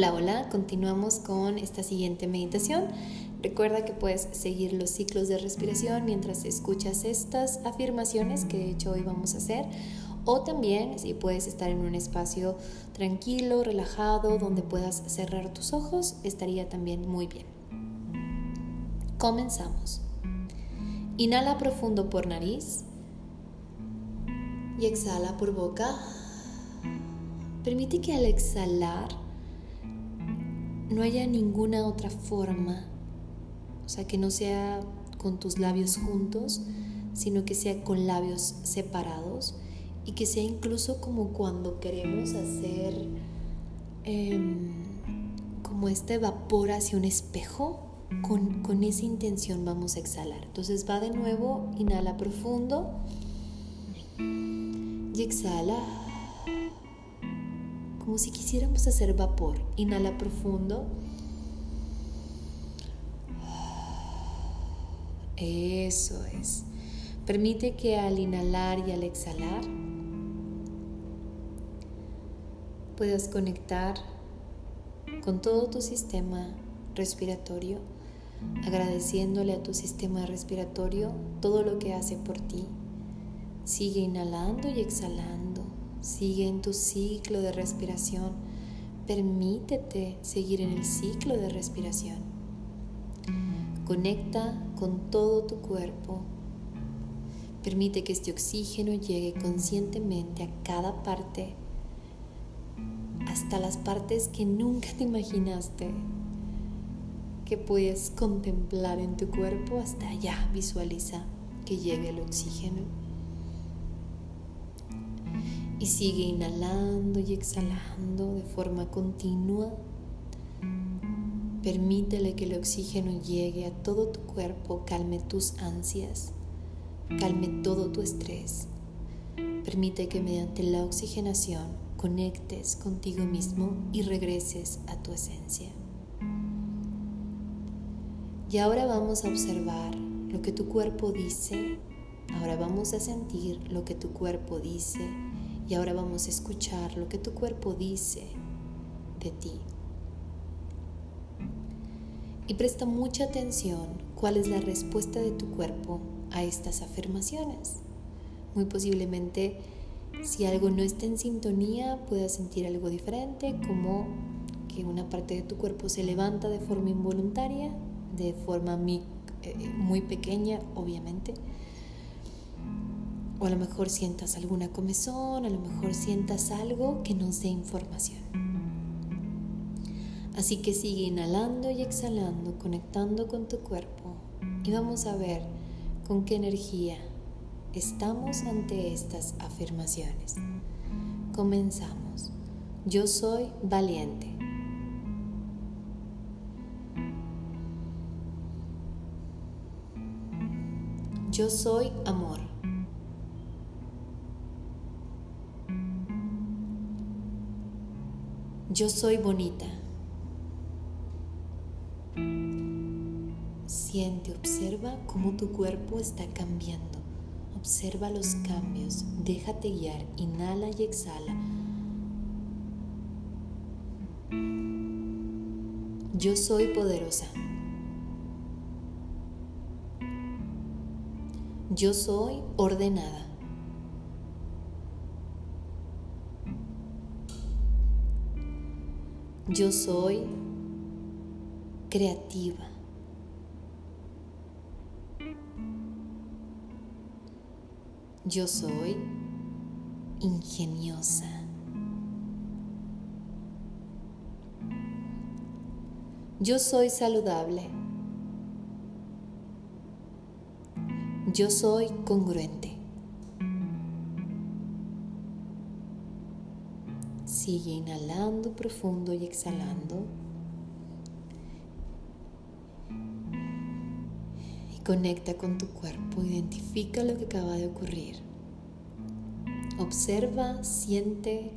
Hola, hola, continuamos con esta siguiente meditación. Recuerda que puedes seguir los ciclos de respiración mientras escuchas estas afirmaciones que de hecho hoy vamos a hacer. O también si puedes estar en un espacio tranquilo, relajado, donde puedas cerrar tus ojos, estaría también muy bien. Comenzamos. Inhala profundo por nariz y exhala por boca. Permite que al exhalar no haya ninguna otra forma, o sea, que no sea con tus labios juntos, sino que sea con labios separados y que sea incluso como cuando queremos hacer em, como este vapor hacia un espejo, con, con esa intención vamos a exhalar. Entonces va de nuevo, inhala profundo y exhala como si quisiéramos hacer vapor. Inhala profundo. Eso es. Permite que al inhalar y al exhalar puedas conectar con todo tu sistema respiratorio, agradeciéndole a tu sistema respiratorio todo lo que hace por ti. Sigue inhalando y exhalando Sigue en tu ciclo de respiración. Permítete seguir en el ciclo de respiración. Conecta con todo tu cuerpo. Permite que este oxígeno llegue conscientemente a cada parte, hasta las partes que nunca te imaginaste que puedes contemplar en tu cuerpo. Hasta allá visualiza que llegue el oxígeno y sigue inhalando y exhalando de forma continua. Permítele que el oxígeno llegue a todo tu cuerpo, calme tus ansias, calme todo tu estrés. Permite que mediante la oxigenación conectes contigo mismo y regreses a tu esencia. Y ahora vamos a observar lo que tu cuerpo dice, ahora vamos a sentir lo que tu cuerpo dice y ahora vamos a escuchar lo que tu cuerpo dice de ti. Y presta mucha atención cuál es la respuesta de tu cuerpo a estas afirmaciones. Muy posiblemente si algo no está en sintonía puedas sentir algo diferente, como que una parte de tu cuerpo se levanta de forma involuntaria, de forma muy, eh, muy pequeña, obviamente o a lo mejor sientas alguna comezón, a lo mejor sientas algo que nos dé información. Así que sigue inhalando y exhalando, conectando con tu cuerpo y vamos a ver con qué energía estamos ante estas afirmaciones. Comenzamos. Yo soy valiente. Yo soy amor. Yo soy bonita. Siente, observa cómo tu cuerpo está cambiando. Observa los cambios. Déjate guiar. Inhala y exhala. Yo soy poderosa. Yo soy ordenada. Yo soy creativa. Yo soy ingeniosa. Yo soy saludable. Yo soy congruente. Sigue inhalando profundo y exhalando. Y conecta con tu cuerpo, identifica lo que acaba de ocurrir. Observa, siente,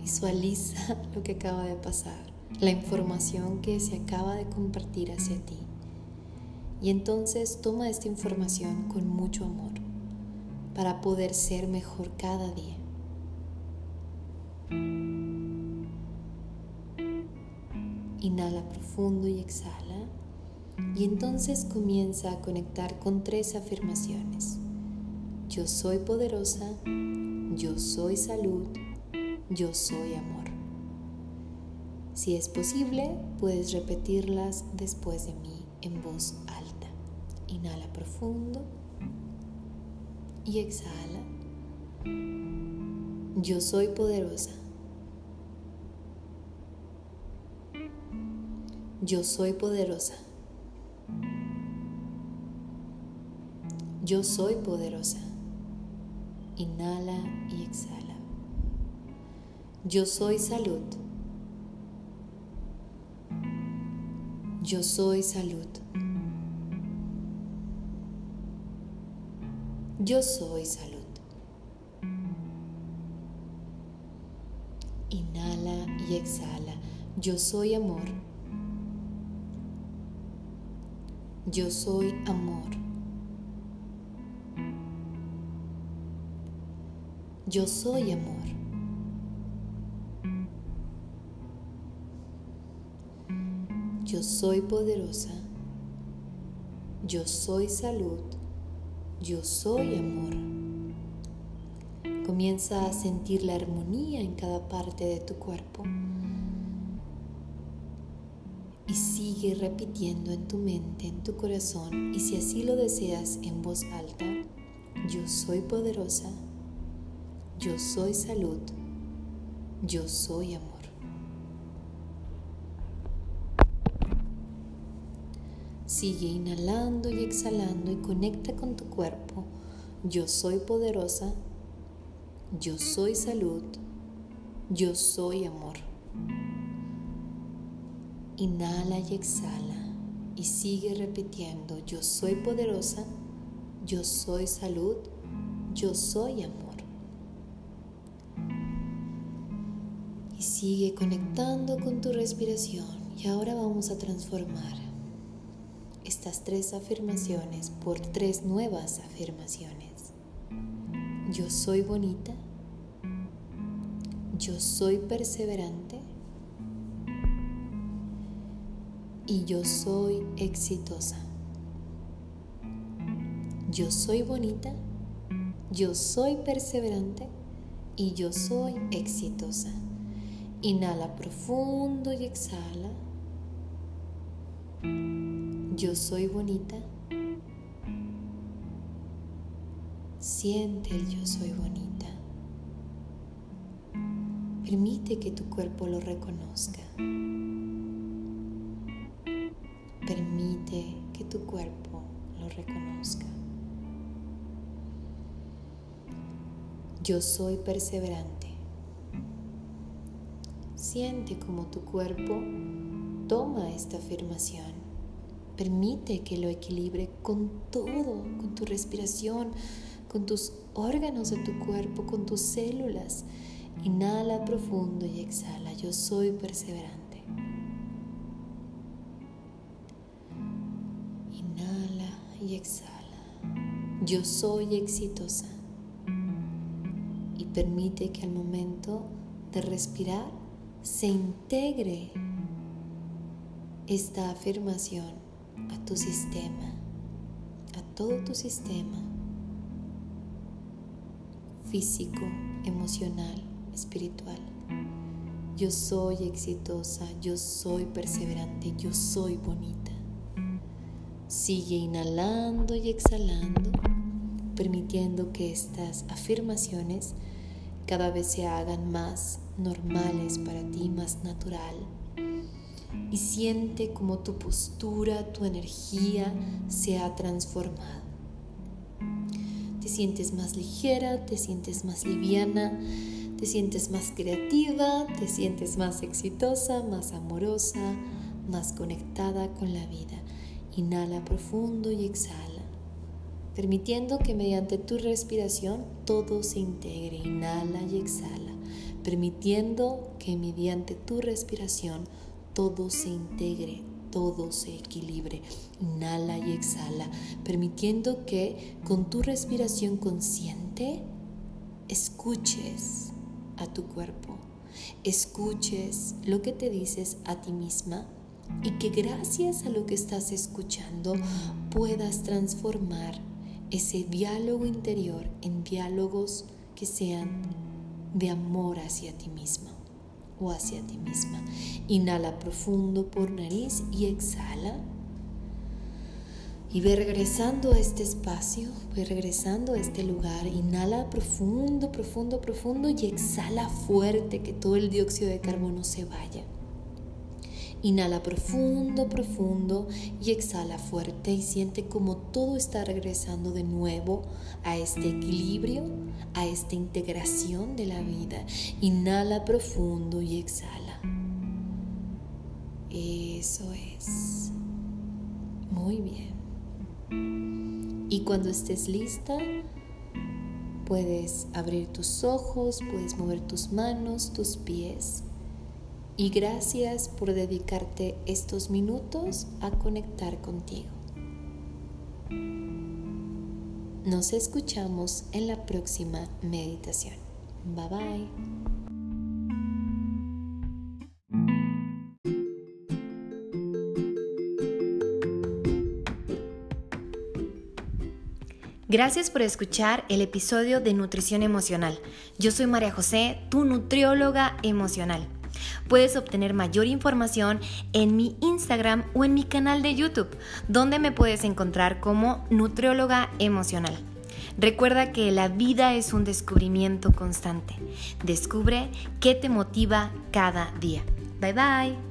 visualiza lo que acaba de pasar, la información que se acaba de compartir hacia ti. Y entonces toma esta información con mucho amor para poder ser mejor cada día. Inhala profundo y exhala. Y entonces comienza a conectar con tres afirmaciones. Yo soy poderosa, yo soy salud, yo soy amor. Si es posible, puedes repetirlas después de mí en voz alta. Inhala profundo y exhala. Yo soy poderosa. Yo soy poderosa. Yo soy poderosa. Inhala y exhala. Yo soy salud. Yo soy salud. Yo soy salud. Y exhala. Yo soy amor. Yo soy amor. Yo soy amor. Yo soy poderosa. Yo soy salud. Yo soy amor. Comienza a sentir la armonía en cada parte de tu cuerpo y sigue repitiendo en tu mente, en tu corazón y si así lo deseas en voz alta, yo soy poderosa, yo soy salud, yo soy amor. Sigue inhalando y exhalando y conecta con tu cuerpo. Yo soy poderosa. Yo soy salud. Yo soy amor. Inhala y exhala y sigue repitiendo. Yo soy poderosa. Yo soy salud. Yo soy amor. Y sigue conectando con tu respiración. Y ahora vamos a transformar estas tres afirmaciones por tres nuevas afirmaciones. Yo soy bonita. Yo soy perseverante. Y yo soy exitosa. Yo soy bonita. Yo soy perseverante. Y yo soy exitosa. Inhala profundo y exhala. Yo soy bonita. Siente el yo soy bonita. Permite que tu cuerpo lo reconozca. Permite que tu cuerpo lo reconozca. Yo soy perseverante. Siente como tu cuerpo toma esta afirmación Permite que lo equilibre con todo, con tu respiración, con tus órganos de tu cuerpo, con tus células. Inhala profundo y exhala. Yo soy perseverante. Inhala y exhala. Yo soy exitosa. Y permite que al momento de respirar se integre esta afirmación a tu sistema, a todo tu sistema físico, emocional, espiritual. Yo soy exitosa, yo soy perseverante, yo soy bonita. Sigue inhalando y exhalando, permitiendo que estas afirmaciones cada vez se hagan más normales para ti, más natural y siente como tu postura, tu energía se ha transformado. Te sientes más ligera, te sientes más liviana, te sientes más creativa, te sientes más exitosa, más amorosa, más conectada con la vida. Inhala profundo y exhala, permitiendo que mediante tu respiración todo se integre. Inhala y exhala, permitiendo que mediante tu respiración todo se integre, todo se equilibre. Inhala y exhala, permitiendo que con tu respiración consciente escuches a tu cuerpo, escuches lo que te dices a ti misma y que gracias a lo que estás escuchando puedas transformar ese diálogo interior en diálogos que sean de amor hacia ti misma o hacia ti misma. Inhala profundo por nariz y exhala. Y ve regresando a este espacio, ve regresando a este lugar. Inhala profundo, profundo, profundo y exhala fuerte que todo el dióxido de carbono se vaya. Inhala profundo, profundo y exhala fuerte y siente como todo está regresando de nuevo a este equilibrio, a esta integración de la vida. Inhala profundo y exhala. Eso es. Muy bien. Y cuando estés lista, puedes abrir tus ojos, puedes mover tus manos, tus pies y gracias por dedicarte estos minutos a conectar contigo. Nos escuchamos en la próxima meditación. Bye bye. Gracias por escuchar el episodio de Nutrición Emocional. Yo soy María José, tu nutrióloga emocional. Puedes obtener mayor información en mi Instagram o en mi canal de YouTube, donde me puedes encontrar como nutrióloga emocional. Recuerda que la vida es un descubrimiento constante. Descubre qué te motiva cada día. Bye bye.